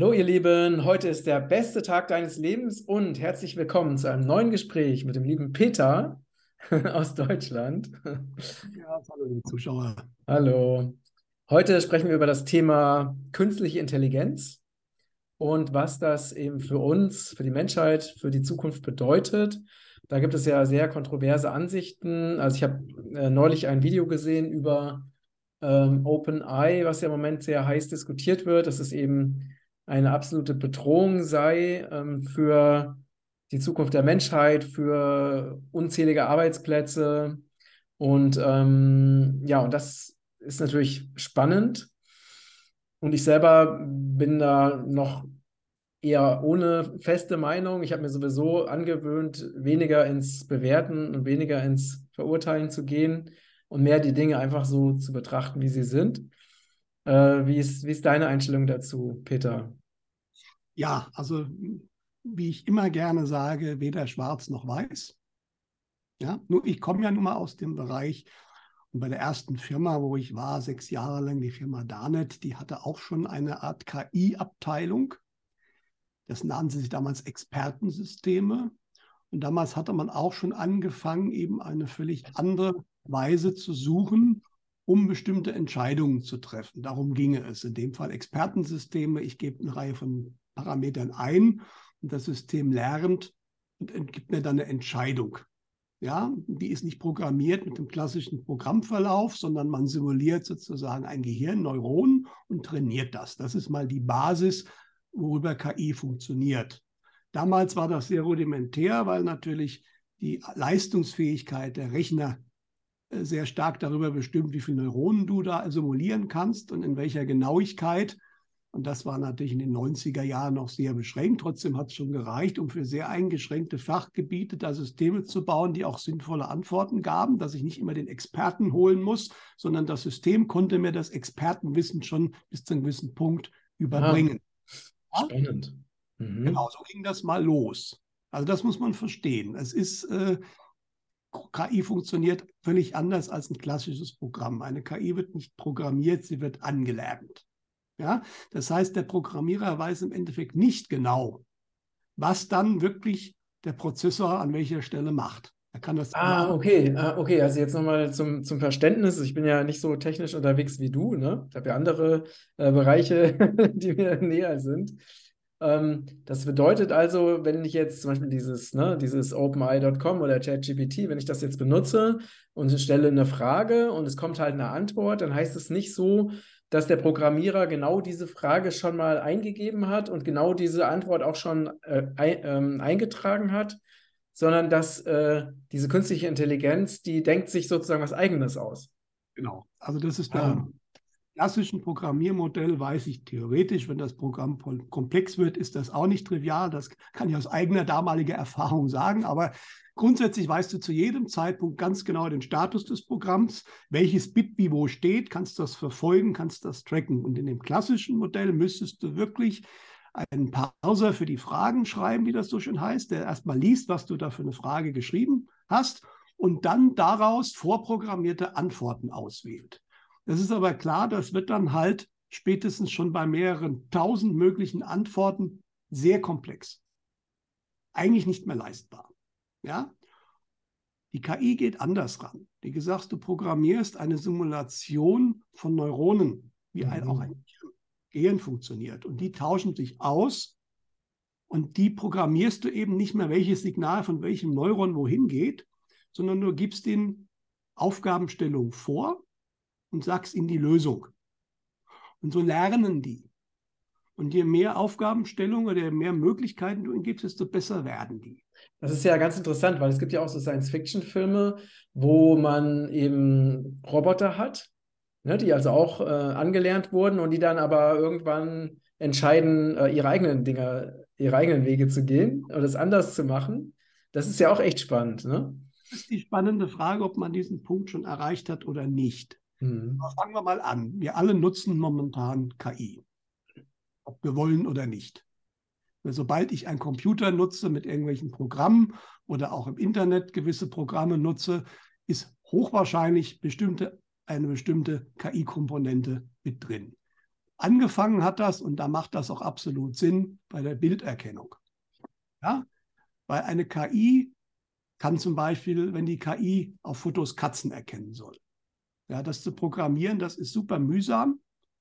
Hallo ihr Lieben, heute ist der beste Tag deines Lebens und herzlich willkommen zu einem neuen Gespräch mit dem lieben Peter aus Deutschland. Ja, hallo liebe Zuschauer. Hallo. Heute sprechen wir über das Thema künstliche Intelligenz und was das eben für uns, für die Menschheit, für die Zukunft bedeutet. Da gibt es ja sehr kontroverse Ansichten. Also ich habe äh, neulich ein Video gesehen über ähm, OpenAI, was ja im Moment sehr heiß diskutiert wird. Das ist eben eine absolute Bedrohung sei ähm, für die Zukunft der Menschheit, für unzählige Arbeitsplätze. Und ähm, ja, und das ist natürlich spannend. Und ich selber bin da noch eher ohne feste Meinung. Ich habe mir sowieso angewöhnt, weniger ins Bewerten und weniger ins Verurteilen zu gehen und mehr die Dinge einfach so zu betrachten, wie sie sind. Äh, wie, ist, wie ist deine Einstellung dazu, Peter? Ja, also wie ich immer gerne sage, weder schwarz noch weiß. Ja, nur ich komme ja nun mal aus dem Bereich und bei der ersten Firma, wo ich war, sechs Jahre lang, die Firma Danet, die hatte auch schon eine Art KI-Abteilung. Das nannten sich damals Expertensysteme. Und damals hatte man auch schon angefangen, eben eine völlig andere Weise zu suchen, um bestimmte Entscheidungen zu treffen. Darum ginge es. In dem Fall Expertensysteme. Ich gebe eine Reihe von Parametern ein und das System lernt und gibt mir dann eine Entscheidung. Ja, die ist nicht programmiert mit dem klassischen Programmverlauf, sondern man simuliert sozusagen ein Gehirn, Neuronen und trainiert das. Das ist mal die Basis, worüber KI funktioniert. Damals war das sehr rudimentär, weil natürlich die Leistungsfähigkeit der Rechner sehr stark darüber bestimmt, wie viele Neuronen du da simulieren kannst und in welcher Genauigkeit. Und das war natürlich in den 90er Jahren noch sehr beschränkt. Trotzdem hat es schon gereicht, um für sehr eingeschränkte Fachgebiete da Systeme zu bauen, die auch sinnvolle Antworten gaben, dass ich nicht immer den Experten holen muss, sondern das System konnte mir das Expertenwissen schon bis zu einem gewissen Punkt überbringen. Ah, spannend. Mhm. Genau, so ging das mal los. Also das muss man verstehen. Es ist, äh, KI funktioniert völlig anders als ein klassisches Programm. Eine KI wird nicht programmiert, sie wird angelernt. Ja? Das heißt, der Programmierer weiß im Endeffekt nicht genau, was dann wirklich der Prozessor an welcher Stelle macht. Er kann das ah, okay. Ah, okay, also jetzt nochmal zum, zum Verständnis. Ich bin ja nicht so technisch unterwegs wie du. Ne? Ich habe ja andere äh, Bereiche, die mir näher sind. Ähm, das bedeutet also, wenn ich jetzt zum Beispiel dieses, ne, dieses OpenAI.com oder ChatGPT, wenn ich das jetzt benutze und stelle eine Frage und es kommt halt eine Antwort, dann heißt es nicht so, dass der Programmierer genau diese Frage schon mal eingegeben hat und genau diese Antwort auch schon äh, ein, ähm, eingetragen hat, sondern dass äh, diese künstliche Intelligenz, die denkt sich sozusagen was Eigenes aus. Genau. Also das ist der ah. Klassischen Programmiermodell, weiß ich theoretisch, wenn das Programm komplex wird, ist das auch nicht trivial. Das kann ich aus eigener damaliger Erfahrung sagen, aber Grundsätzlich weißt du zu jedem Zeitpunkt ganz genau den Status des Programms, welches Bit wie wo steht, kannst das verfolgen, kannst das tracken. Und in dem klassischen Modell müsstest du wirklich einen Parser für die Fragen schreiben, wie das so schön heißt, der erstmal liest, was du da für eine Frage geschrieben hast und dann daraus vorprogrammierte Antworten auswählt. Das ist aber klar, das wird dann halt spätestens schon bei mehreren tausend möglichen Antworten sehr komplex. Eigentlich nicht mehr leistbar. Ja? Die KI geht anders ran. Wie gesagt, du programmierst eine Simulation von Neuronen, wie ein, auch ein Gehirn funktioniert. Und die tauschen sich aus und die programmierst du eben nicht mehr, welches Signal von welchem Neuron wohin geht, sondern du gibst ihnen Aufgabenstellung vor und sagst ihnen die Lösung. Und so lernen die. Und je mehr Aufgabenstellung oder je mehr Möglichkeiten du ihnen gibst, desto besser werden die. Das ist ja ganz interessant, weil es gibt ja auch so Science-Fiction-Filme, wo man eben Roboter hat, ne, die also auch äh, angelernt wurden und die dann aber irgendwann entscheiden, äh, ihre eigenen Dinge, ihre eigenen Wege zu gehen oder es anders zu machen. Das ist ja auch echt spannend. Ne? Das ist die spannende Frage, ob man diesen Punkt schon erreicht hat oder nicht. Mhm. Fangen wir mal an. Wir alle nutzen momentan KI ob wir wollen oder nicht. Sobald ich einen Computer nutze mit irgendwelchen Programmen oder auch im Internet gewisse Programme nutze, ist hochwahrscheinlich bestimmte, eine bestimmte KI-Komponente mit drin. Angefangen hat das, und da macht das auch absolut Sinn, bei der Bilderkennung. Ja? Weil eine KI kann zum Beispiel, wenn die KI auf Fotos Katzen erkennen soll. Ja, das zu programmieren, das ist super mühsam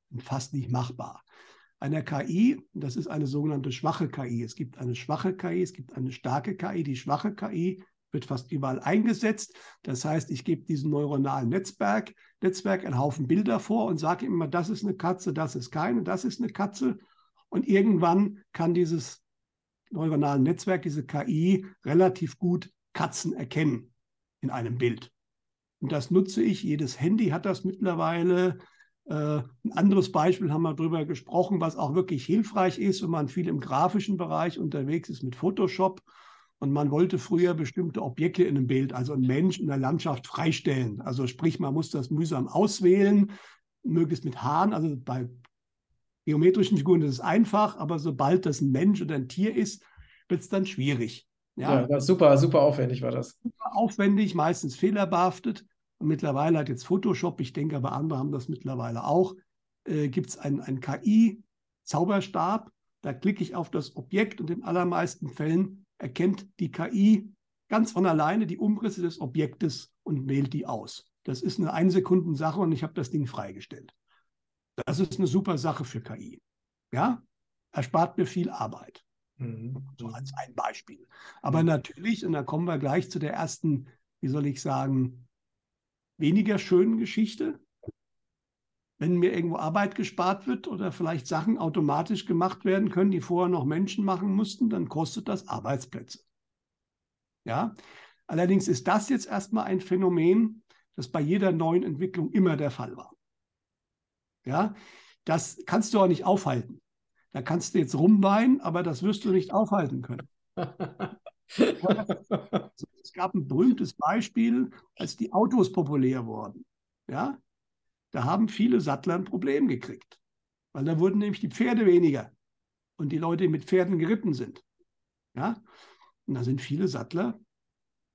und fast nicht machbar. Eine KI, das ist eine sogenannte schwache KI. Es gibt eine schwache KI, es gibt eine starke KI. Die schwache KI wird fast überall eingesetzt. Das heißt, ich gebe diesem neuronalen Netzwerk, Netzwerk einen Haufen Bilder vor und sage immer, das ist eine Katze, das ist keine, das ist eine Katze. Und irgendwann kann dieses neuronale Netzwerk, diese KI, relativ gut Katzen erkennen in einem Bild. Und das nutze ich. Jedes Handy hat das mittlerweile. Äh, ein anderes Beispiel haben wir darüber gesprochen, was auch wirklich hilfreich ist, wenn man viel im grafischen Bereich unterwegs ist mit Photoshop und man wollte früher bestimmte Objekte in einem Bild, also ein Mensch in der Landschaft freistellen. Also sprich, man muss das mühsam auswählen, möglichst mit Haaren. Also bei geometrischen Figuren ist es einfach, aber sobald das ein Mensch oder ein Tier ist, wird es dann schwierig. Ja, ja super, super aufwendig war das. Super aufwendig, meistens fehlerbehaftet. Und mittlerweile hat jetzt Photoshop, ich denke aber andere haben das mittlerweile auch, äh, gibt es einen, einen KI-Zauberstab. Da klicke ich auf das Objekt und in allermeisten Fällen erkennt die KI ganz von alleine die Umrisse des Objektes und wählt die aus. Das ist eine Einsekundensache und ich habe das Ding freigestellt. Das ist eine super Sache für KI. Ja, erspart mir viel Arbeit. Mhm. So als ein Beispiel. Aber mhm. natürlich, und da kommen wir gleich zu der ersten, wie soll ich sagen, weniger schönen Geschichte. Wenn mir irgendwo Arbeit gespart wird oder vielleicht Sachen automatisch gemacht werden können, die vorher noch Menschen machen mussten, dann kostet das Arbeitsplätze. Ja, allerdings ist das jetzt erstmal ein Phänomen, das bei jeder neuen Entwicklung immer der Fall war. Ja, das kannst du auch nicht aufhalten. Da kannst du jetzt rumweinen, aber das wirst du nicht aufhalten können. es gab ein berühmtes Beispiel, als die Autos populär wurden. Ja, da haben viele Sattler ein Problem gekriegt, weil da wurden nämlich die Pferde weniger und die Leute, die mit Pferden geritten sind. Ja, und da sind viele Sattler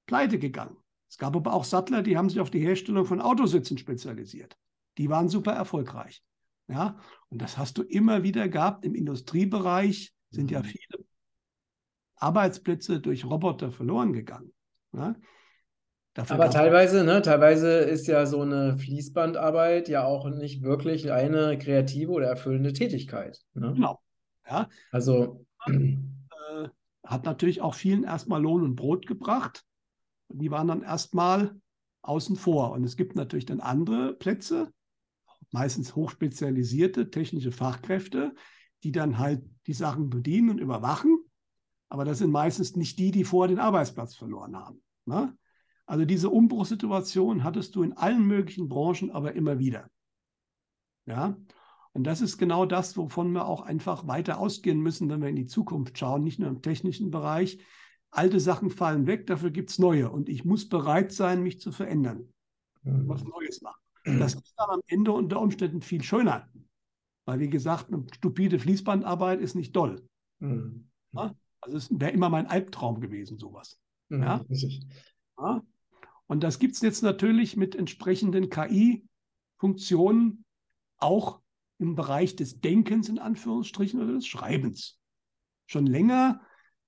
pleite gegangen. Es gab aber auch Sattler, die haben sich auf die Herstellung von Autositzen spezialisiert. Die waren super erfolgreich. Ja, und das hast du immer wieder gehabt. Im Industriebereich sind ja mhm. viele Arbeitsplätze durch Roboter verloren gegangen. Ja? Aber teilweise, ne, teilweise ist ja so eine Fließbandarbeit ja auch nicht wirklich eine kreative oder erfüllende Tätigkeit. Ne? Genau. Ja. Also äh, hat natürlich auch vielen erstmal Lohn und Brot gebracht. Die waren dann erstmal außen vor. Und es gibt natürlich dann andere Plätze, meistens hochspezialisierte technische Fachkräfte, die dann halt die Sachen bedienen und überwachen. Aber das sind meistens nicht die, die vorher den Arbeitsplatz verloren haben. Ne? Also diese Umbruchssituation hattest du in allen möglichen Branchen aber immer wieder. Ja, und das ist genau das, wovon wir auch einfach weiter ausgehen müssen, wenn wir in die Zukunft schauen, nicht nur im technischen Bereich. Alte Sachen fallen weg, dafür gibt es neue. Und ich muss bereit sein, mich zu verändern, mhm. was Neues machen. Das ist dann am Ende unter Umständen viel schöner. Weil, wie gesagt, eine stupide Fließbandarbeit ist nicht doll. Mhm. Ja? Also es wäre immer mein Albtraum gewesen, sowas. Mhm, ja? ja? Und das gibt es jetzt natürlich mit entsprechenden KI-Funktionen auch im Bereich des Denkens in Anführungsstrichen oder des Schreibens. Schon länger,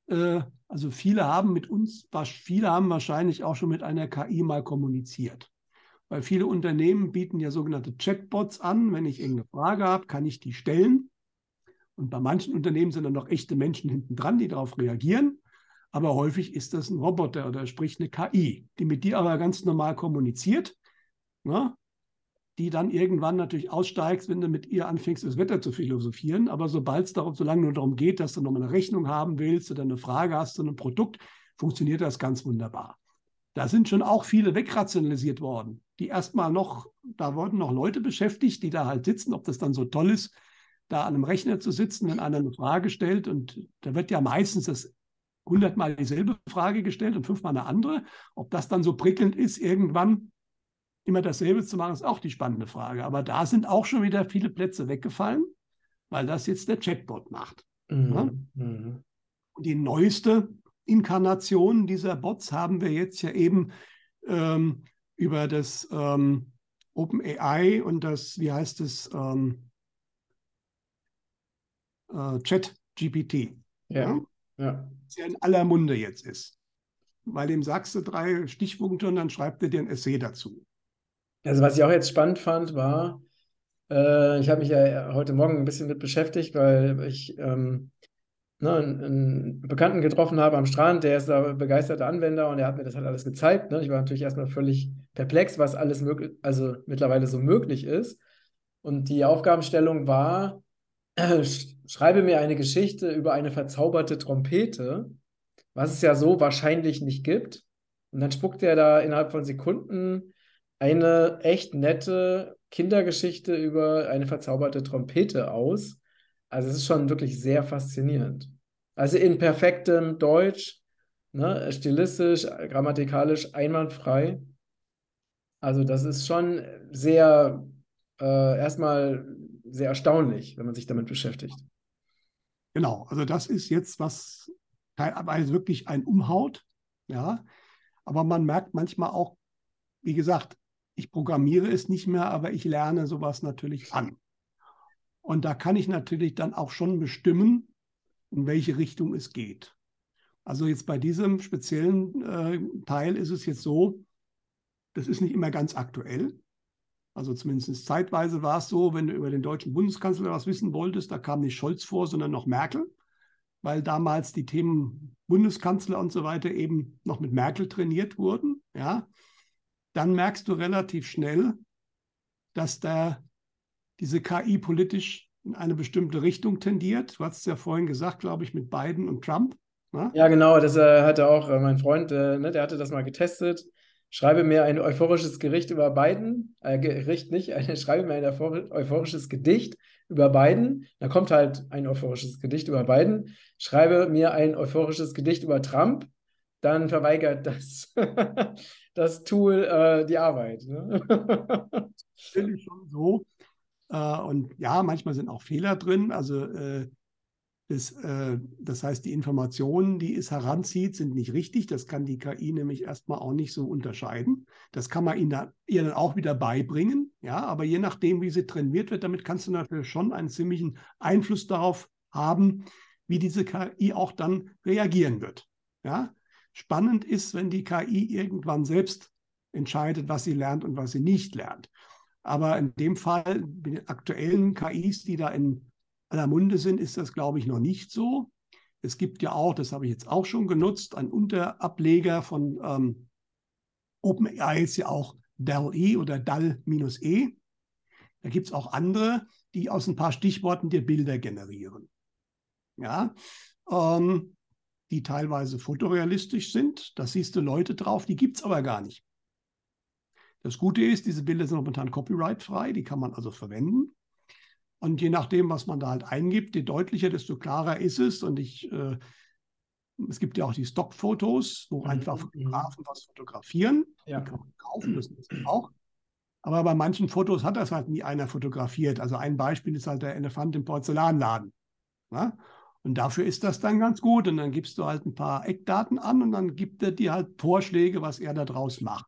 äh, also viele haben mit uns, viele haben wahrscheinlich auch schon mit einer KI mal kommuniziert. Weil viele Unternehmen bieten ja sogenannte Chatbots an. Wenn ich irgendeine Frage habe, kann ich die stellen. Und bei manchen Unternehmen sind dann noch echte Menschen hinten dran, die darauf reagieren. Aber häufig ist das ein Roboter oder sprich eine KI, die mit dir aber ganz normal kommuniziert, ne? die dann irgendwann natürlich aussteigst, wenn du mit ihr anfängst, das Wetter zu philosophieren. Aber sobald es darum, solange nur darum geht, dass du nochmal eine Rechnung haben willst oder eine Frage hast zu einem Produkt, funktioniert das ganz wunderbar. Da sind schon auch viele wegrationalisiert worden, die erstmal noch, da wurden noch Leute beschäftigt, die da halt sitzen, ob das dann so toll ist, da an einem Rechner zu sitzen, wenn einer eine Frage stellt und da wird ja meistens das hundertmal dieselbe Frage gestellt und fünfmal eine andere. Ob das dann so prickelnd ist, irgendwann immer dasselbe zu machen, ist auch die spannende Frage. Aber da sind auch schon wieder viele Plätze weggefallen, weil das jetzt der Chatbot macht. Mhm. Ja? Mhm. Und die neueste Inkarnationen dieser Bots haben wir jetzt ja eben ähm, über das ähm, OpenAI und das, wie heißt es, ähm, äh, Chat-GPT. Ja. Ja? Ja. Das ja in aller Munde jetzt ist. Weil dem sagst du drei Stichpunkte und dann schreibt er dir ein Essay dazu. Also was ich auch jetzt spannend fand, war, äh, ich habe mich ja heute Morgen ein bisschen mit beschäftigt, weil ich ähm, ne, einen, einen Bekannten getroffen habe am Strand, der ist da begeisterter Anwender und er hat mir das halt alles gezeigt. Ne? Ich war natürlich erstmal völlig perplex, was alles möglich, also mittlerweile so möglich ist. Und die Aufgabenstellung war, schreibe mir eine Geschichte über eine verzauberte Trompete, was es ja so wahrscheinlich nicht gibt. Und dann spuckt er da innerhalb von Sekunden eine echt nette Kindergeschichte über eine verzauberte Trompete aus. Also es ist schon wirklich sehr faszinierend. Also in perfektem Deutsch, ne, stilistisch, grammatikalisch einwandfrei. Also das ist schon sehr äh, erstmal sehr erstaunlich, wenn man sich damit beschäftigt. Genau, also das ist jetzt, was teilweise wirklich ein umhaut, ja. Aber man merkt manchmal auch, wie gesagt, ich programmiere es nicht mehr, aber ich lerne sowas natürlich an. Und da kann ich natürlich dann auch schon bestimmen, in welche Richtung es geht. Also jetzt bei diesem speziellen äh, Teil ist es jetzt so, das ist nicht immer ganz aktuell. Also zumindest zeitweise war es so, wenn du über den deutschen Bundeskanzler was wissen wolltest, da kam nicht Scholz vor, sondern noch Merkel, weil damals die Themen Bundeskanzler und so weiter eben noch mit Merkel trainiert wurden. Ja, dann merkst du relativ schnell, dass da diese KI politisch in eine bestimmte Richtung tendiert. Du hast es ja vorhin gesagt, glaube ich, mit Biden und Trump. Ne? Ja, genau, das äh, hatte auch äh, mein Freund, äh, ne, der hatte das mal getestet schreibe mir ein euphorisches Gericht über Biden, äh, Gericht nicht, äh, schreibe mir ein euphorisches Gedicht über Biden, dann kommt halt ein euphorisches Gedicht über Biden, schreibe mir ein euphorisches Gedicht über Trump, dann verweigert das, das Tool äh, die Arbeit. Ne? Natürlich schon so. Äh, und ja, manchmal sind auch Fehler drin. Also äh, das, äh, das heißt, die Informationen, die es heranzieht, sind nicht richtig. Das kann die KI nämlich erstmal auch nicht so unterscheiden. Das kann man ihnen dann, ihr dann auch wieder beibringen. Ja, aber je nachdem, wie sie trainiert wird, damit kannst du natürlich schon einen ziemlichen Einfluss darauf haben, wie diese KI auch dann reagieren wird. Ja, spannend ist, wenn die KI irgendwann selbst entscheidet, was sie lernt und was sie nicht lernt. Aber in dem Fall, mit den aktuellen KIs, die da in aller Munde sind, ist das, glaube ich, noch nicht so. Es gibt ja auch, das habe ich jetzt auch schon genutzt, einen Unterableger von ähm, OpenAI ist ja auch DAL-E oder DAL-E. Da gibt es auch andere, die aus ein paar Stichworten dir Bilder generieren. Ja, ähm, die teilweise fotorealistisch sind. Da siehst du Leute drauf, die gibt es aber gar nicht. Das Gute ist, diese Bilder sind momentan copyrightfrei, die kann man also verwenden. Und je nachdem, was man da halt eingibt, je deutlicher, desto klarer ist es. Und ich, äh, es gibt ja auch die Stockfotos, wo mhm. einfach. Fotografen was fotografieren. Ja. Die kann man kaufen, das ist auch. Aber bei manchen Fotos hat das halt nie einer fotografiert. Also ein Beispiel ist halt der Elefant im Porzellanladen. Ja? Und dafür ist das dann ganz gut. Und dann gibst du halt ein paar Eckdaten an und dann gibt er dir halt Vorschläge, was er da draus macht.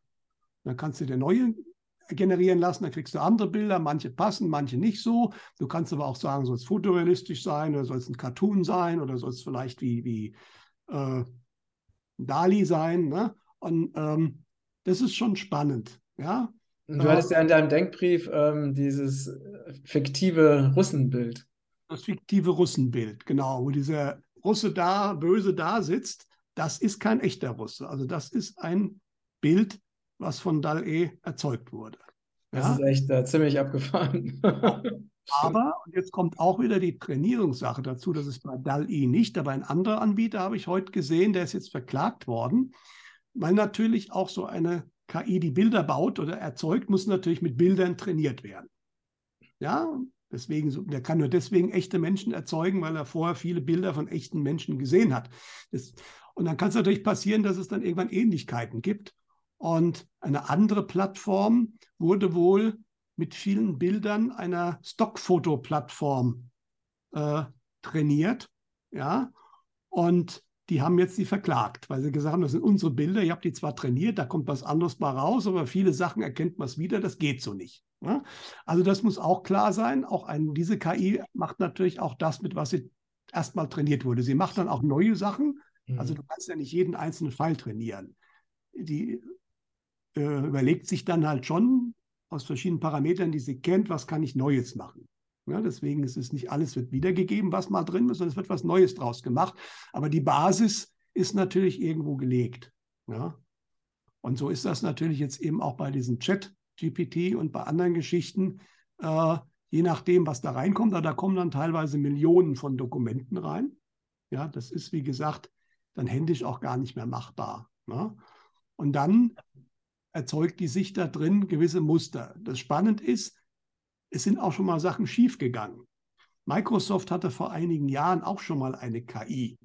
Dann kannst du dir neue generieren lassen, dann kriegst du andere Bilder, manche passen, manche nicht so. Du kannst aber auch sagen, soll es fotorealistisch sein oder soll es ein Cartoon sein oder soll es vielleicht wie, wie äh, Dali sein. Ne? Und ähm, das ist schon spannend. Ja? Du hattest ja in deinem Denkbrief ähm, dieses fiktive Russenbild. Das fiktive Russenbild, genau, wo dieser Russe da, böse da sitzt, das ist kein echter Russe. Also das ist ein Bild, was von DAL-E erzeugt wurde. Das ja? ist echt äh, ziemlich abgefahren. aber, und jetzt kommt auch wieder die Trainierungssache dazu, das ist bei DAL-E nicht, aber ein anderer Anbieter habe ich heute gesehen, der ist jetzt verklagt worden, weil natürlich auch so eine KI, die Bilder baut oder erzeugt, muss natürlich mit Bildern trainiert werden. Ja, deswegen, der kann nur deswegen echte Menschen erzeugen, weil er vorher viele Bilder von echten Menschen gesehen hat. Das, und dann kann es natürlich passieren, dass es dann irgendwann Ähnlichkeiten gibt. Und eine andere Plattform wurde wohl mit vielen Bildern einer Stockfoto-Plattform äh, trainiert. Ja, und die haben jetzt die verklagt, weil sie gesagt haben, das sind unsere Bilder, ihr habt die zwar trainiert, da kommt was anderes bei raus, aber viele Sachen erkennt man es wieder, das geht so nicht. Ja? Also das muss auch klar sein. Auch ein, diese KI macht natürlich auch das mit, was sie erstmal trainiert wurde. Sie macht dann auch neue Sachen. Also Mhm. du kannst ja nicht jeden einzelnen Fall trainieren. Die äh, überlegt sich dann halt schon aus verschiedenen Parametern, die sie kennt, was kann ich Neues machen. Ja, deswegen ist es nicht alles wird wiedergegeben, was mal drin ist, sondern es wird was Neues draus gemacht. Aber die Basis ist natürlich irgendwo gelegt. Ja? Und so ist das natürlich jetzt eben auch bei diesem Chat GPT und bei anderen Geschichten. Äh, je nachdem, was da reinkommt, da, da kommen dann teilweise Millionen von Dokumenten rein. Ja, das ist, wie gesagt, dann händisch auch gar nicht mehr machbar. Ne? Und dann erzeugt die sich da drin gewisse Muster. Das spannend ist, es sind auch schon mal Sachen schiefgegangen. Microsoft hatte vor einigen Jahren auch schon mal eine KI.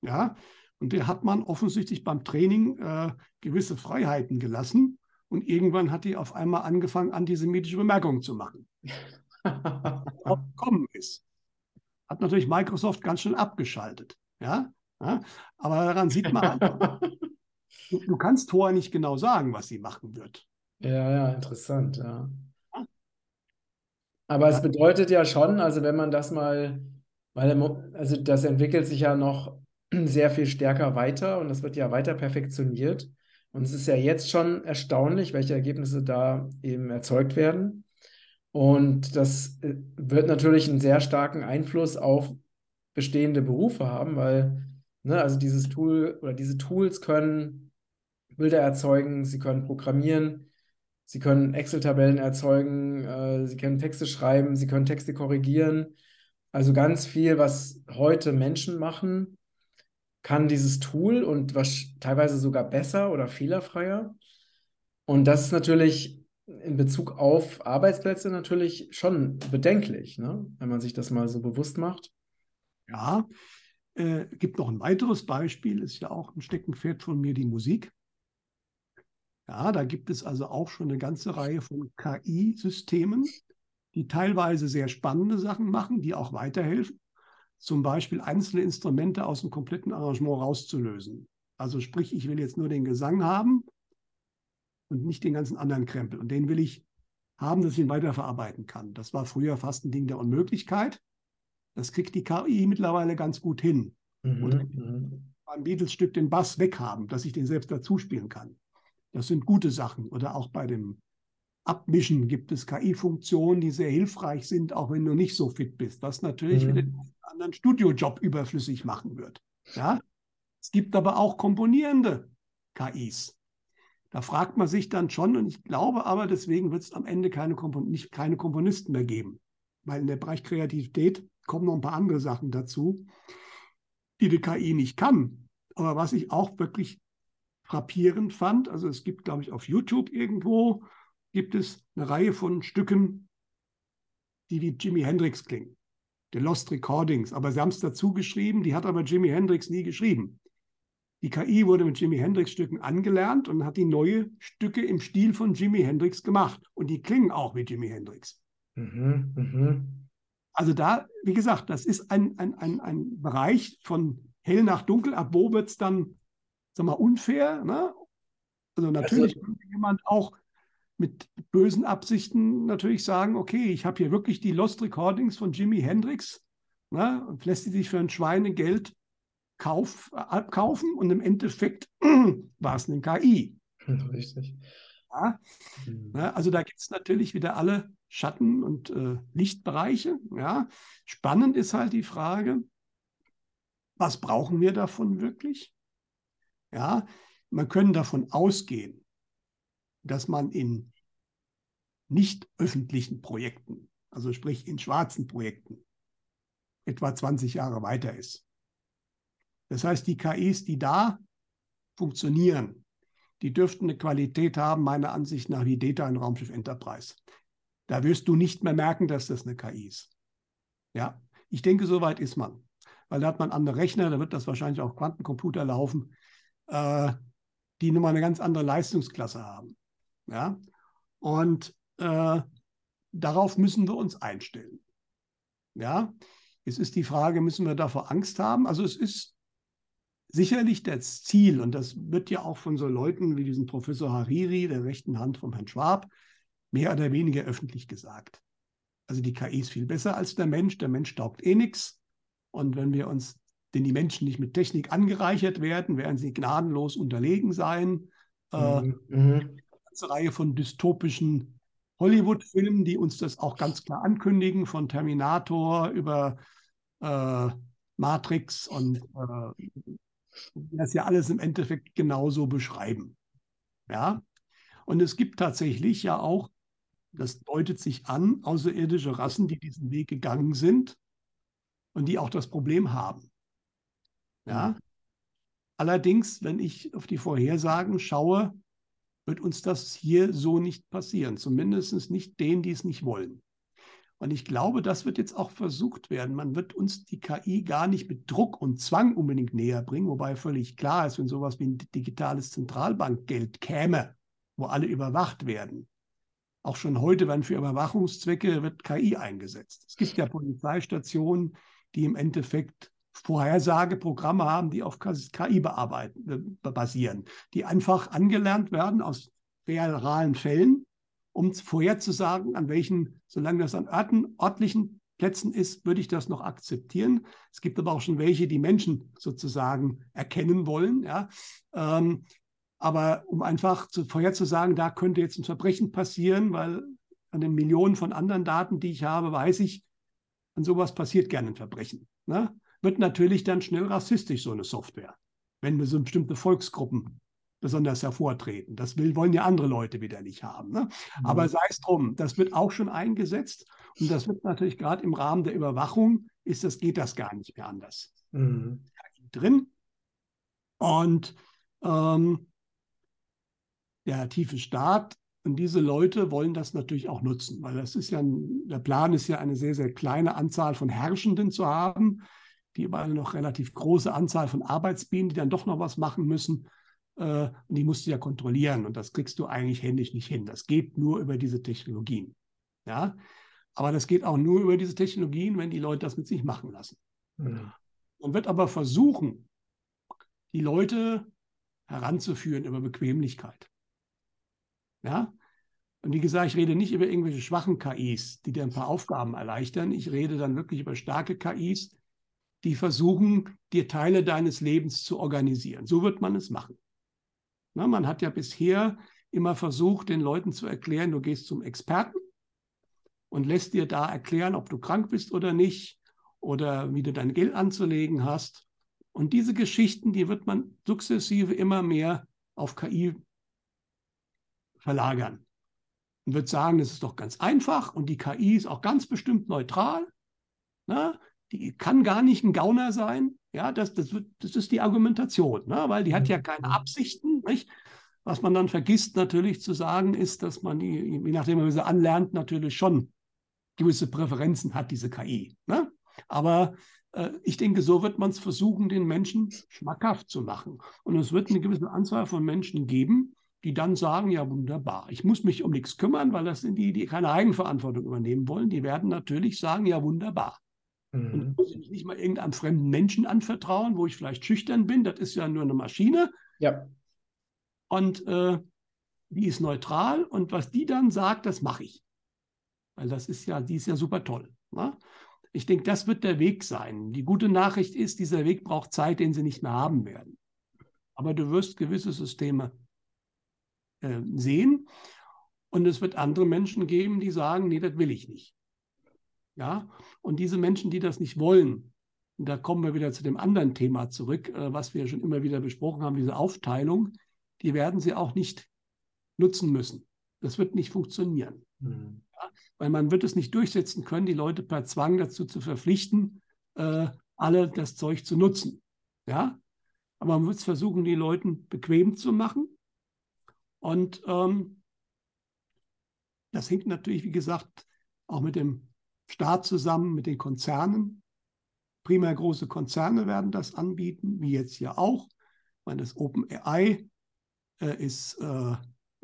Ja, und der hat man offensichtlich beim Training äh, gewisse Freiheiten gelassen. Und irgendwann hat die auf einmal angefangen, antisemitische Bemerkungen zu machen. Gekommen ist. Hat natürlich Microsoft ganz schön abgeschaltet. Ja? ja? Aber daran sieht man, du, du kannst vorher nicht genau sagen, was sie machen wird. Ja, ja, interessant, ja. Aber es bedeutet ja schon, also wenn man das mal, weil also das entwickelt sich ja noch sehr viel stärker weiter und das wird ja weiter perfektioniert. Und es ist ja jetzt schon erstaunlich, welche Ergebnisse da eben erzeugt werden. Und das äh, wird natürlich einen sehr starken Einfluss auf bestehende Berufe haben, weil, ne, also dieses Tool oder diese Tools können Bilder erzeugen, sie können programmieren, sie können Excel-Tabellen erzeugen, äh, sie können Texte schreiben, sie können Texte korrigieren. Also ganz viel, was heute Menschen machen, kann dieses Tool und was teilweise sogar besser oder fehlerfreier. Und das ist natürlich in Bezug auf Arbeitsplätze natürlich schon bedenklich, ne? Wenn man sich das mal so bewusst macht. Ja, äh, gibt noch ein weiteres Beispiel, ist ja auch ein Steckenpferd von mir, die Musik. Ja, da gibt es also auch schon eine ganze Reihe von KI-Systemen, die teilweise sehr spannende Sachen machen, die auch weiterhelfen. Zum Beispiel einzelne Instrumente aus dem kompletten Arrangement rauszulösen. Also sprich, ich will jetzt nur den Gesang haben und nicht den ganzen anderen Krempel. Und den will ich haben, dass ich ihn weiterverarbeiten kann. Das war früher fast ein Ding der Unmöglichkeit. Das kriegt die KI mittlerweile ganz gut hin. Mhm, Und mhm. beim Beatles-Stück den Bass weghaben, dass ich den selbst dazu spielen kann. Das sind gute Sachen. Oder auch bei dem Abmischen gibt es KI-Funktionen, die sehr hilfreich sind, auch wenn du nicht so fit bist, was natürlich Mhm. den anderen Studiojob überflüssig machen wird. Ja? Es gibt aber auch komponierende KIs. Da fragt man sich dann schon, und ich glaube aber, deswegen wird es am Ende keine, Kompon nicht, keine Komponisten mehr geben. Weil in der Bereich Kreativität kommen noch ein paar andere Sachen dazu, die die KI nicht kann. Aber was ich auch wirklich frappierend fand, also es gibt, glaube ich, auf YouTube irgendwo, gibt es eine Reihe von Stücken, die wie Jimi Hendrix klingen. The Lost Recordings. Aber sie haben es dazu geschrieben, die hat aber Jimi Hendrix nie geschrieben. Die KI wurde mit Jimi Hendrix Stücken angelernt und hat die neue Stücke im Stil von Jimi Hendrix gemacht. Und die klingen auch wie Jimi Hendrix. Mhm, mhm. Also da, wie gesagt, das ist ein, ein, ein, ein Bereich von hell nach dunkel. Ab wo wird es dann, sag mal, unfair? Ne? Also natürlich könnte jemand auch mit bösen Absichten natürlich sagen, okay, ich habe hier wirklich die Lost Recordings von Jimi Hendrix ne, und lässt die sich für ein Schweinegeld kauf, abkaufen und im Endeffekt war es eine KI. Richtig. Ja? Mhm. Ne, also da gibt es natürlich wieder alle Schatten- und äh, Lichtbereiche. Ja? Spannend ist halt die Frage, was brauchen wir davon wirklich? Ja, man können davon ausgehen, dass man in nicht öffentlichen Projekten, also sprich in schwarzen Projekten, etwa 20 Jahre weiter ist. Das heißt, die KIs, die da funktionieren, die dürften eine Qualität haben, meiner Ansicht nach, wie Data in Raumschiff Enterprise. Da wirst du nicht mehr merken, dass das eine KI ist. Ja, ich denke, soweit ist man. Weil da hat man andere Rechner, da wird das wahrscheinlich auch Quantencomputer laufen, äh, die nun mal eine ganz andere Leistungsklasse haben. Ja, und äh, darauf müssen wir uns einstellen. Ja, jetzt ist die Frage, müssen wir davor Angst haben? Also es ist sicherlich das Ziel, und das wird ja auch von so Leuten wie diesem Professor Hariri, der rechten Hand von Herrn Schwab, mehr oder weniger öffentlich gesagt. Also die KI ist viel besser als der Mensch, der Mensch taugt eh nichts Und wenn wir uns, denn die Menschen nicht mit Technik angereichert werden, werden sie gnadenlos unterlegen sein. Äh, mhm. Äh, eine ganze Reihe von dystopischen Hollywood-Filmen, die uns das auch ganz klar ankündigen, von Terminator über äh, Matrix und äh, das ja alles im Endeffekt genauso beschreiben. Ja, und es gibt tatsächlich ja auch, das deutet sich an, außerirdische Rassen, die diesen Weg gegangen sind und die auch das Problem haben. Ja. Mhm. Allerdings, wenn ich auf die Vorhersagen schaue, wird uns das hier so nicht passieren. Zumindest nicht denen, die es nicht wollen. Und ich glaube, das wird jetzt auch versucht werden. Man wird uns die KI gar nicht mit Druck und Zwang unbedingt näher bringen, wobei völlig klar ist, wenn sowas wie ein digitales Zentralbankgeld käme, wo alle überwacht werden. Auch schon heute werden für Überwachungszwecke wird KI eingesetzt. Es gibt ja Polizeistationen, die im Endeffekt Vorhersageprogramme haben, die auf KI äh, basieren, die einfach angelernt werden aus realen Fällen, um vorherzusagen, an welchen, solange das an Orten, örtlichen Plätzen ist, würde ich das noch akzeptieren. Es gibt aber auch schon welche, die Menschen sozusagen erkennen wollen. Ja. Ähm, aber um einfach zu, vorherzusagen, da könnte jetzt ein Verbrechen passieren, weil an den Millionen von anderen Daten, die ich habe, weiß ich, an sowas passiert gerne ein Verbrechen. Ne? Wird natürlich dann schnell rassistisch, so eine Software, wenn wir so bestimmte Volksgruppen besonders hervortreten. Das will, wollen ja andere Leute wieder nicht haben. Ne? Mhm. Aber sei es drum, das wird auch schon eingesetzt und das wird natürlich gerade im Rahmen der Überwachung, ist das, geht das gar nicht mehr anders. Mhm. Drin. Und ähm, der tiefe Staat und diese Leute wollen das natürlich auch nutzen, weil das ist ja, ein, der Plan ist ja eine sehr, sehr kleine Anzahl von Herrschenden zu haben, die aber eine noch relativ große Anzahl von Arbeitsbienen, die dann doch noch was machen müssen. Äh, und die musst du ja kontrollieren. Und das kriegst du eigentlich händisch nicht hin. Das geht nur über diese Technologien. Ja? Aber das geht auch nur über diese Technologien, wenn die Leute das mit sich machen lassen. Mhm. Man wird aber versuchen, die Leute heranzuführen über Bequemlichkeit. Ja? Und wie gesagt, ich rede nicht über irgendwelche schwachen KIs, die dir ein paar Aufgaben erleichtern. Ich rede dann wirklich über starke KIs, die versuchen, dir Teile deines Lebens zu organisieren. So wird man es machen. Na, man hat ja bisher immer versucht, den Leuten zu erklären, du gehst zum Experten und lässt dir da erklären, ob du krank bist oder nicht oder wie du dein Geld anzulegen hast. Und diese Geschichten, die wird man sukzessive immer mehr auf KI verlagern und wird sagen, das ist doch ganz einfach und die KI ist auch ganz bestimmt neutral. Na, die kann gar nicht ein Gauner sein. Ja, das, das, das ist die Argumentation, ne? weil die hat ja keine mhm. Absichten. Nicht? Was man dann vergisst natürlich zu sagen, ist, dass man die, je nachdem, wie sie anlernt, natürlich schon gewisse Präferenzen hat, diese KI. Ne? Aber äh, ich denke, so wird man es versuchen, den Menschen schmackhaft zu machen. Und es wird eine gewisse Anzahl von Menschen geben, die dann sagen, ja wunderbar, ich muss mich um nichts kümmern, weil das sind die, die keine Eigenverantwortung übernehmen wollen. Die werden natürlich sagen, ja wunderbar. Mhm. Und muss ich nicht mal irgendeinem fremden Menschen anvertrauen, wo ich vielleicht schüchtern bin. Das ist ja nur eine Maschine. Ja. Und äh, die ist neutral und was die dann sagt, das mache ich. Weil das ist ja, die ist ja super toll. Ne? Ich denke, das wird der Weg sein. Die gute Nachricht ist, dieser Weg braucht Zeit, den sie nicht mehr haben werden. Aber du wirst gewisse Systeme äh, sehen und es wird andere Menschen geben, die sagen, nee, das will ich nicht. Ja, und diese Menschen, die das nicht wollen, und da kommen wir wieder zu dem anderen Thema zurück, äh, was wir schon immer wieder besprochen haben, diese Aufteilung, die werden sie auch nicht nutzen müssen. Das wird nicht funktionieren. Mhm. Ja, weil man wird es nicht durchsetzen können, die Leute per Zwang dazu zu verpflichten, äh, alle das Zeug zu nutzen. Ja, aber man wird es versuchen, die Leuten bequem zu machen. Und ähm, das hängt natürlich, wie gesagt, auch mit dem Staat zusammen mit den Konzernen. Primär große Konzerne werden das anbieten, wie jetzt hier auch. Ich meine, das OpenAI äh, ist, äh,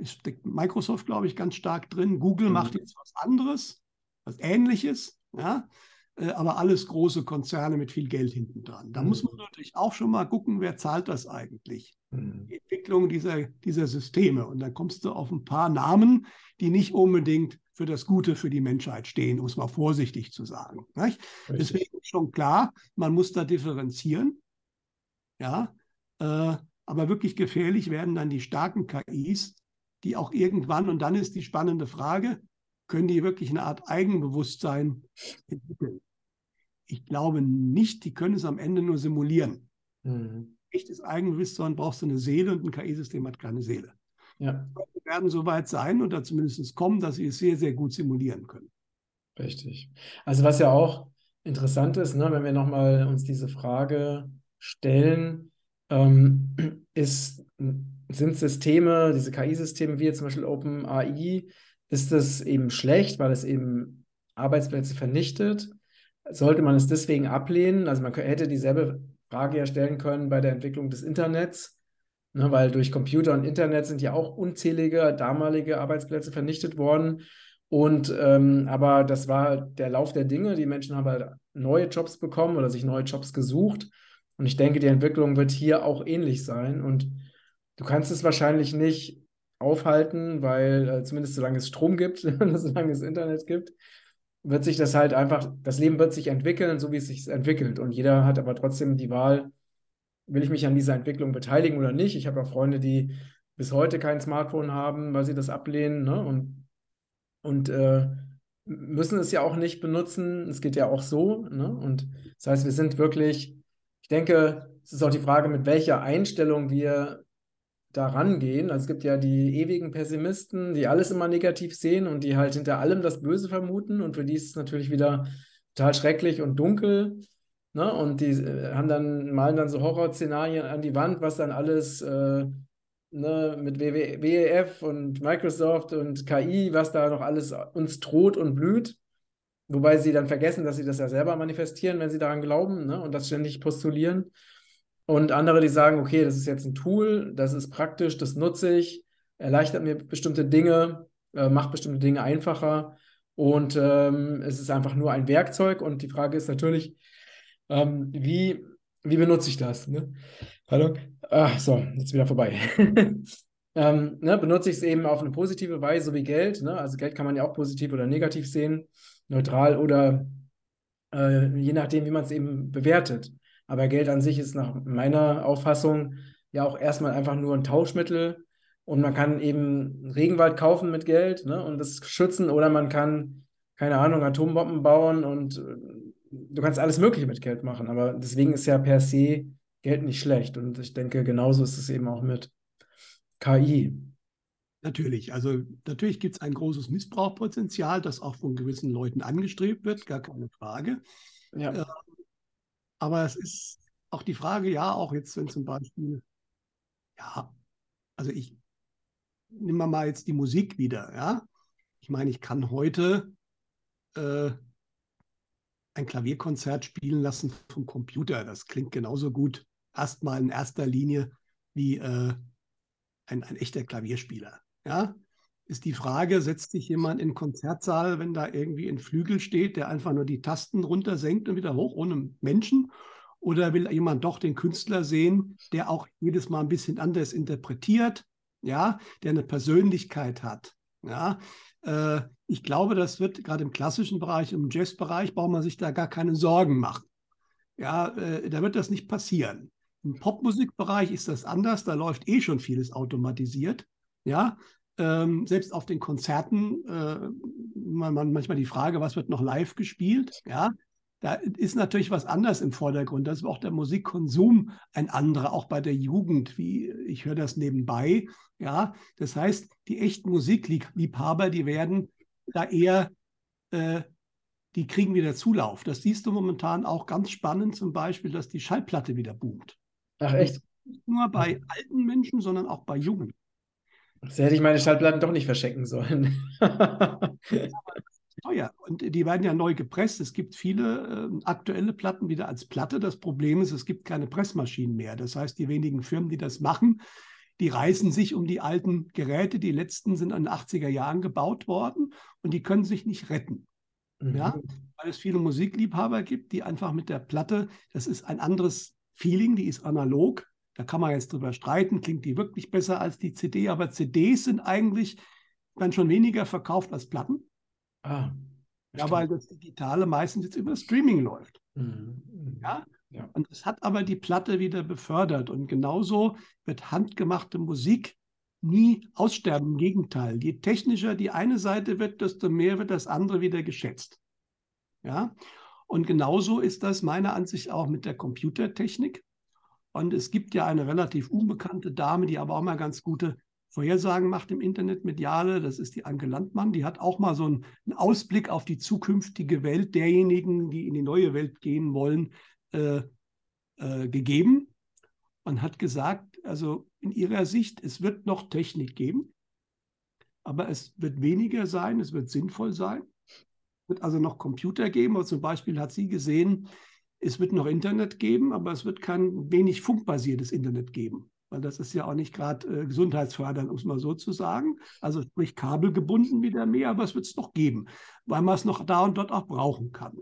steckt Microsoft, glaube ich, ganz stark drin. Google mhm. macht jetzt was anderes, was Ähnliches. Ja? Äh, aber alles große Konzerne mit viel Geld hinten dran. Da mhm. muss man natürlich auch schon mal gucken, wer zahlt das eigentlich? Mhm. Die Entwicklung dieser, dieser Systeme. Und dann kommst du auf ein paar Namen, die nicht unbedingt für das Gute für die Menschheit stehen, um es mal vorsichtig zu sagen. Nicht? Deswegen ist schon klar, man muss da differenzieren. Ja, äh, aber wirklich gefährlich werden dann die starken KIs, die auch irgendwann, und dann ist die spannende Frage, können die wirklich eine Art Eigenbewusstsein entwickeln? Ich glaube nicht, die können es am Ende nur simulieren. Mhm. Echtes Eigenbewusstsein brauchst du eine Seele und ein KI-System hat keine Seele. Ja. Wir werden so weit sein oder zumindest kommen, dass sie es sehr, sehr gut simulieren können. Richtig. Also was ja auch interessant ist, ne, wenn wir nochmal uns diese Frage stellen, ähm, ist, sind Systeme, diese KI-Systeme wie zum Beispiel OpenAI, ist das eben schlecht, weil es eben Arbeitsplätze vernichtet? Sollte man es deswegen ablehnen? Also man hätte dieselbe Frage ja stellen können bei der Entwicklung des Internets, ne, weil durch Computer und Internet sind ja auch unzählige damalige Arbeitsplätze vernichtet worden. Und ähm, aber das war der Lauf der Dinge. Die Menschen haben halt neue Jobs bekommen oder sich neue Jobs gesucht. Und ich denke, die Entwicklung wird hier auch ähnlich sein. Und du kannst es wahrscheinlich nicht aufhalten, weil äh, zumindest solange es Strom gibt, solange es Internet gibt, wird sich das halt einfach, das Leben wird sich entwickeln, so wie es sich entwickelt. Und jeder hat aber trotzdem die Wahl, will ich mich an dieser Entwicklung beteiligen oder nicht. Ich habe auch Freunde, die bis heute kein Smartphone haben, weil sie das ablehnen ne? und, und äh, müssen es ja auch nicht benutzen. Es geht ja auch so. Ne? Und das heißt, wir sind wirklich ich denke, es ist auch die Frage, mit welcher Einstellung wir da rangehen. Also es gibt ja die ewigen Pessimisten, die alles immer negativ sehen und die halt hinter allem das Böse vermuten und für die ist es natürlich wieder total schrecklich und dunkel. Ne? Und die äh, haben dann, malen dann so Horrorszenarien an die Wand, was dann alles äh, ne, mit WEF und Microsoft und KI, was da noch alles uns droht und blüht. Wobei sie dann vergessen, dass sie das ja selber manifestieren, wenn sie daran glauben ne? und das ständig postulieren. Und andere, die sagen, okay, das ist jetzt ein Tool, das ist praktisch, das nutze ich, erleichtert mir bestimmte Dinge, äh, macht bestimmte Dinge einfacher. Und ähm, es ist einfach nur ein Werkzeug. Und die Frage ist natürlich, ähm, wie, wie benutze ich das? Ne? Pardon? Ach, so, jetzt wieder vorbei. ähm, ne, benutze ich es eben auf eine positive Weise, so wie Geld. Ne? Also Geld kann man ja auch positiv oder negativ sehen neutral oder äh, je nachdem, wie man es eben bewertet. Aber Geld an sich ist nach meiner Auffassung ja auch erstmal einfach nur ein Tauschmittel und man kann eben Regenwald kaufen mit Geld ne, und das schützen oder man kann, keine Ahnung, Atombomben bauen und äh, du kannst alles Mögliche mit Geld machen. Aber deswegen ist ja per se Geld nicht schlecht und ich denke, genauso ist es eben auch mit KI. Natürlich, also natürlich gibt es ein großes Missbrauchpotenzial, das auch von gewissen Leuten angestrebt wird, gar keine Frage. Ja. Äh, aber es ist auch die Frage, ja, auch jetzt, wenn zum Beispiel, ja, also ich nehme mal jetzt die Musik wieder, ja. Ich meine, ich kann heute äh, ein Klavierkonzert spielen lassen vom Computer. Das klingt genauso gut erstmal in erster Linie wie äh, ein, ein echter Klavierspieler. Ja, ist die Frage, setzt sich jemand in den Konzertsaal, wenn da irgendwie ein Flügel steht, der einfach nur die Tasten runter senkt und wieder hoch ohne Menschen? Oder will jemand doch den Künstler sehen, der auch jedes Mal ein bisschen anders interpretiert, ja, der eine Persönlichkeit hat? Ja, äh, ich glaube, das wird gerade im klassischen Bereich, im Jazzbereich, braucht man sich da gar keine Sorgen machen. Ja, äh, da wird das nicht passieren. Im Popmusikbereich ist das anders, da läuft eh schon vieles automatisiert. Ja, ähm, selbst auf den Konzerten, äh, man, man, manchmal die Frage, was wird noch live gespielt? Ja, da ist natürlich was anderes im Vordergrund. Da ist auch der Musikkonsum ein anderer, auch bei der Jugend, wie ich höre das nebenbei. Ja, das heißt, die echten Musikliebhaber, die werden da eher, äh, die kriegen wieder Zulauf. Das siehst du momentan auch ganz spannend, zum Beispiel, dass die Schallplatte wieder boomt. Ach echt? Nicht nur bei alten Menschen, sondern auch bei Jungen. Das hätte ich meine Schallplatten doch nicht verschenken sollen. Teuer. Und die werden ja neu gepresst. Es gibt viele äh, aktuelle Platten wieder als Platte. Das Problem ist, es gibt keine Pressmaschinen mehr. Das heißt, die wenigen Firmen, die das machen, die reißen sich um die alten Geräte. Die letzten sind in den 80er Jahren gebaut worden und die können sich nicht retten. Mhm. Ja? Weil es viele Musikliebhaber gibt, die einfach mit der Platte, das ist ein anderes Feeling, die ist analog. Da kann man jetzt drüber streiten, klingt die wirklich besser als die CD, aber CDs sind eigentlich dann schon weniger verkauft als Platten. Ah, ja, weil das Digitale meistens jetzt über Streaming läuft. Mhm. Ja? ja? Und es hat aber die Platte wieder befördert. Und genauso wird handgemachte Musik nie aussterben. Im Gegenteil. Je technischer die eine Seite wird, desto mehr wird das andere wieder geschätzt. Ja? Und genauso ist das meiner Ansicht auch mit der Computertechnik. Und es gibt ja eine relativ unbekannte Dame, die aber auch mal ganz gute Vorhersagen macht im Internet mediale. Das ist die Anke Landmann. Die hat auch mal so einen, Ausblick auf die zukünftige Welt derjenigen, die in die neue Welt gehen wollen, äh, äh, gegeben und hat gesagt, also in ihrer Sicht, es wird noch Technik geben, aber es wird weniger sein, es wird sinnvoll sein. Es wird also noch Computer geben. Also zum Beispiel hat sie gesehen, es wird noch Internet geben, aber es wird kein wenig funkbasiertes Internet geben. Weil das ist ja auch nicht gerade äh, gesundheitsfördernd, um es mal so zu sagen. Also sprich kabelgebunden wieder mehr, aber es wird es noch geben, weil man es noch da und dort auch brauchen kann.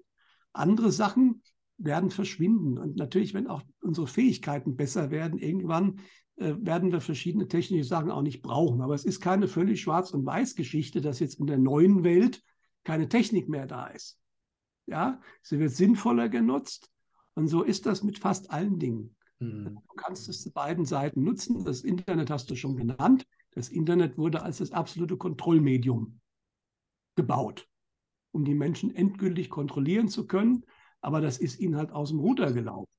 Andere Sachen werden verschwinden. Und natürlich, wenn auch unsere Fähigkeiten besser werden, irgendwann äh, werden wir verschiedene technische Sachen auch nicht brauchen. Aber es ist keine völlig schwarz- und weiß Geschichte, dass jetzt in der neuen Welt keine Technik mehr da ist. Ja, sie wird sinnvoller genutzt. Und so ist das mit fast allen Dingen. Mhm. Du kannst es zu beiden Seiten nutzen. Das Internet hast du schon genannt. Das Internet wurde als das absolute Kontrollmedium gebaut, um die Menschen endgültig kontrollieren zu können. Aber das ist ihnen halt aus dem Ruder gelaufen.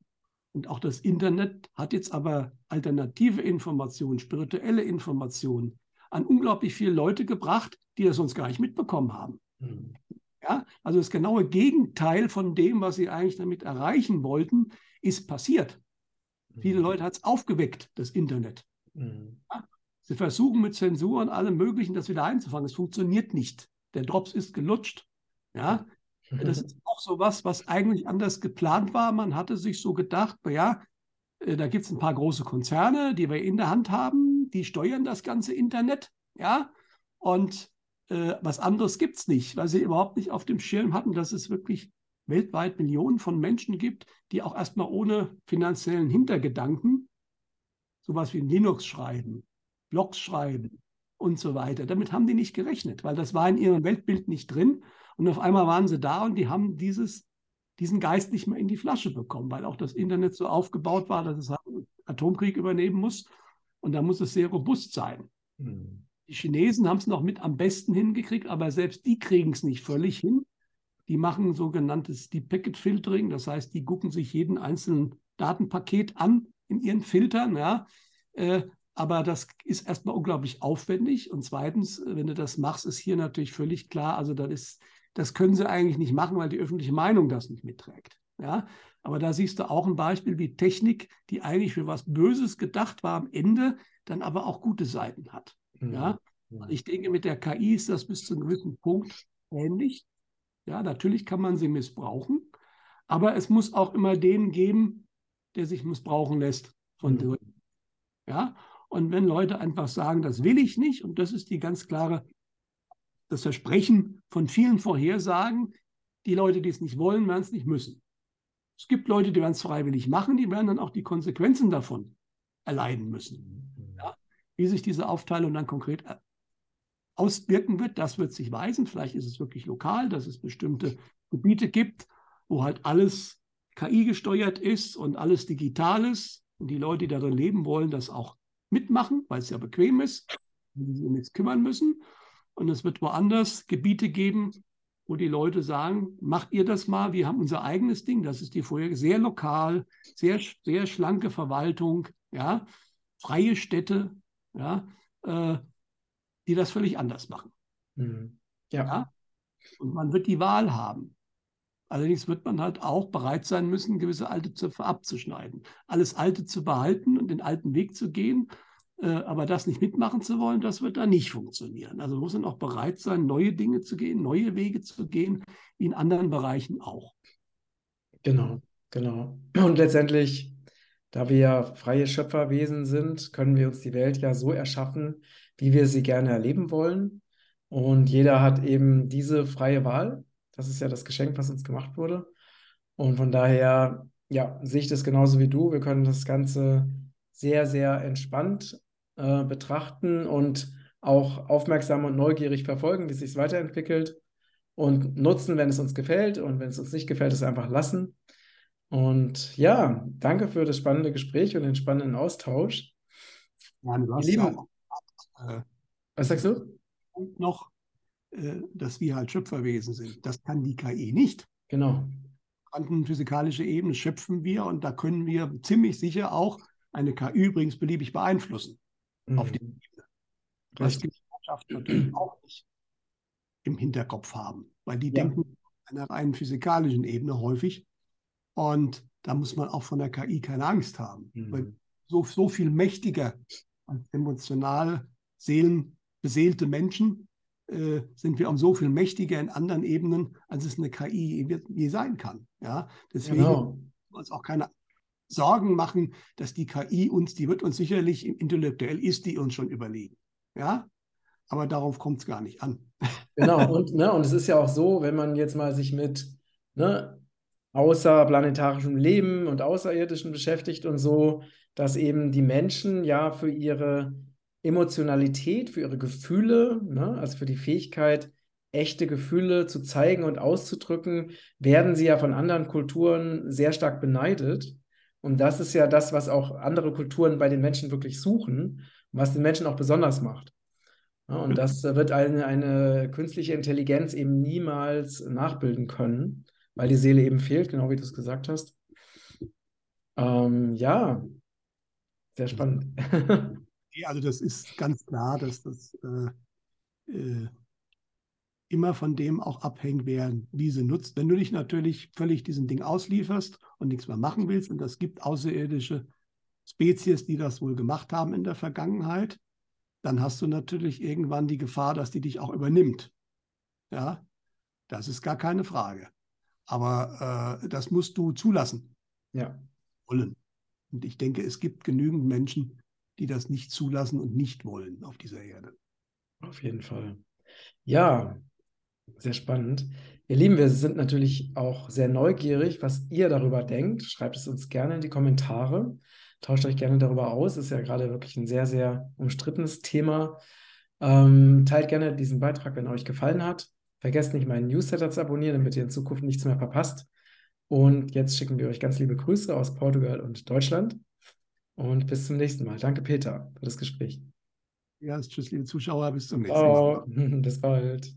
Und auch das Internet hat jetzt aber alternative Informationen, spirituelle Informationen an unglaublich viele Leute gebracht, die das sonst gar nicht mitbekommen haben. Mhm. Ja, also das genaue Gegenteil von dem, was sie eigentlich damit erreichen wollten, ist passiert. Mhm. Viele Leute hat es aufgeweckt, das Internet. Mhm. Ja, sie versuchen mit Zensur und allem Möglichen das wieder einzufangen. Es funktioniert nicht. Der Drops ist gelutscht. Ja, das ist auch so was, was eigentlich anders geplant war. Man hatte sich so gedacht, ja, äh, da gibt es ein paar große Konzerne, die wir in der Hand haben, die steuern das ganze Internet, ja, und äh, was anderes gibt es nicht, weil sie überhaupt nicht auf dem Schirm hatten, dass es wirklich weltweit Millionen von Menschen gibt, die auch erstmal ohne finanziellen Hintergedanken sowas wie Linux schreiben, Blogs schreiben und so weiter. Damit haben die nicht gerechnet, weil das war in ihrem Weltbild nicht drin. Und auf einmal waren sie da und die haben dieses, diesen Geist nicht mehr in die Flasche bekommen, weil auch das Internet so aufgebaut war, dass es halt Atomkrieg übernehmen muss. Und da muss es sehr robust sein. Mhm. Die Chinesen haben es noch mit am besten hingekriegt, aber selbst die kriegen es nicht völlig hin. Die machen sogenanntes Deep Packet Filtering, das heißt, die gucken sich jeden einzelnen Datenpaket an in ihren Filtern. Ja. Äh, aber das ist erstmal unglaublich aufwendig. Und zweitens, wenn du das machst, ist hier natürlich völlig klar, also das ist das können sie eigentlich nicht machen, weil die öffentliche Meinung das nicht mitträgt. Ja? Aber da siehst du auch ein Beispiel, wie Technik, die eigentlich für was Böses gedacht war, am Ende dann aber auch gute Seiten hat. Mhm. Ja? Ich denke, mit der KI ist das bis zu einem gewissen Punkt ähnlich. Ja, natürlich kann man sie missbrauchen, aber es muss auch immer den geben, der sich missbrauchen lässt von mhm. Ja, und wenn Leute einfach sagen, das will ich nicht, und das ist die ganz klare das Versprechen von vielen Vorhersagen, die Leute, die es nicht wollen, werden es nicht müssen. Es gibt Leute, die werden es freiwillig machen, die werden dann auch die Konsequenzen davon erleiden müssen. Ja? Wie sich diese Aufteilung dann konkret äh, auswirken wird, das wird sich weisen. Vielleicht ist es wirklich lokal, dass es bestimmte Gebiete gibt, wo halt alles KI gesteuert ist und alles digital ist. Und die Leute, die darin leben wollen, das auch mitmachen, weil es ja bequem ist, wenn sie sich um nichts kümmern müssen. Und es wird woanders Gebiete geben, wo die Leute sagen, macht ihr das mal, wir haben unser eigenes Ding, das ist die vorher sehr lokal, sehr, sehr schlanke Verwaltung, ja, freie Städte, ja, äh, die das völlig anders machen. Mhm. Ja. ja. Und man wird die Wahl haben. Allerdings wird man halt auch bereit sein müssen, gewisse alte Zöpfe abzuschneiden. Alles Alte zu behalten und den alten Weg zu gehen äh, aber das nicht mitmachen zu wollen, das wird da nicht funktionieren. Also muss man auch bereit sein, neue Dinge zu gehen, neue Wege zu gehen, wie in anderen Bereichen auch. Genau, genau. Und letztendlich, da wir ja freie Schöpferwesen sind, können wir uns die Welt ja so erschaffen, wie wir sie gerne erleben wollen. Und jeder hat eben diese freie Wahl. Das ist ja das Geschenk, was uns gemacht wurde. Und von daher, ja, sehe ich das genauso wie du. Wir können das Ganze sehr, sehr entspannt äh, betrachten und auch aufmerksam und neugierig verfolgen, wie es sich weiterentwickelt. und nutzen, wenn es uns gefällt und wenn es uns nicht gefällt, es einfach lassen. Und ja, danke für das spannende Gespräch und den spannenden Austausch. Ja, du Lieben, was sagst du? noch, äh, dass wir halt Schöpferwesen sind. Das kann die KI nicht. Genau. Quantenphysikalische Ebene schöpfen wir und da können wir ziemlich sicher auch eine KI übrigens beliebig beeinflussen Mhm. auf die Ebene. Was die Richtig. Wissenschaft natürlich auch nicht im Hinterkopf haben, weil die Ja. denken einer rein physikalischen Ebene häufig. Und da muss man auch von der KI keine Angst haben, weil Mhm. so, so viel mächtiger als emotional seelenbeseelte Menschen äh, sind wir um so viel mächtiger in anderen Ebenen, als es eine KI je, je sein kann. Ja? Deswegen Genau. müssen wir uns auch keine Sorgen machen, dass die KI uns, die wird uns sicherlich intellektuell ist, die uns schon überlegen. Ja, aber darauf kommt es gar nicht an. Genau, und, ne, und es ist ja auch so, wenn man jetzt mal sich mit ne, außerplanetarischem Leben und Außerirdischen beschäftigt und so, dass eben die Menschen ja für ihre Emotionalität, für ihre Gefühle, ne, also für die Fähigkeit, echte Gefühle zu zeigen und auszudrücken, werden sie ja von anderen Kulturen sehr stark beneidet. Und das ist ja das, was auch andere Kulturen bei den Menschen wirklich suchen, was den Menschen auch besonders macht. Ja, und das wird eine, eine künstliche Intelligenz eben niemals nachbilden können, weil die Seele eben fehlt, genau wie du es gesagt hast. Ähm, ja, sehr spannend. Also das ist ganz klar, dass das äh, äh, immer von dem auch abhängt, wer diese nutzt. Wenn du dich natürlich völlig diesem Ding auslieferst und nichts mehr machen willst, und das gibt außerirdische Spezies, die das wohl gemacht haben in der Vergangenheit, dann hast du natürlich irgendwann die Gefahr, dass die dich auch übernimmt. Ja, das ist gar keine Frage. Aber äh, das musst du zulassen Ja, wollen. Und ich denke, es gibt genügend Menschen, die das nicht zulassen und nicht wollen auf dieser Erde. auf jeden Fall. Ja, sehr spannend. Ihr Lieben, wir sind natürlich auch sehr neugierig, was ihr darüber denkt. Schreibt es uns gerne in die Kommentare. Tauscht euch gerne darüber aus. Ist ja gerade wirklich ein sehr, sehr umstrittenes Thema. Ähm, teilt gerne diesen Beitrag, wenn er euch gefallen hat. Vergesst nicht, meinen Newsletter zu abonnieren, damit ihr in Zukunft nichts mehr verpasst. Und jetzt schicken wir euch ganz liebe Grüße aus Portugal und Deutschland. Und bis zum nächsten Mal. Danke, Peter, für das Gespräch. Ja, tschüss, liebe Zuschauer, bis zum nächsten Mal. Ciao, bis bald.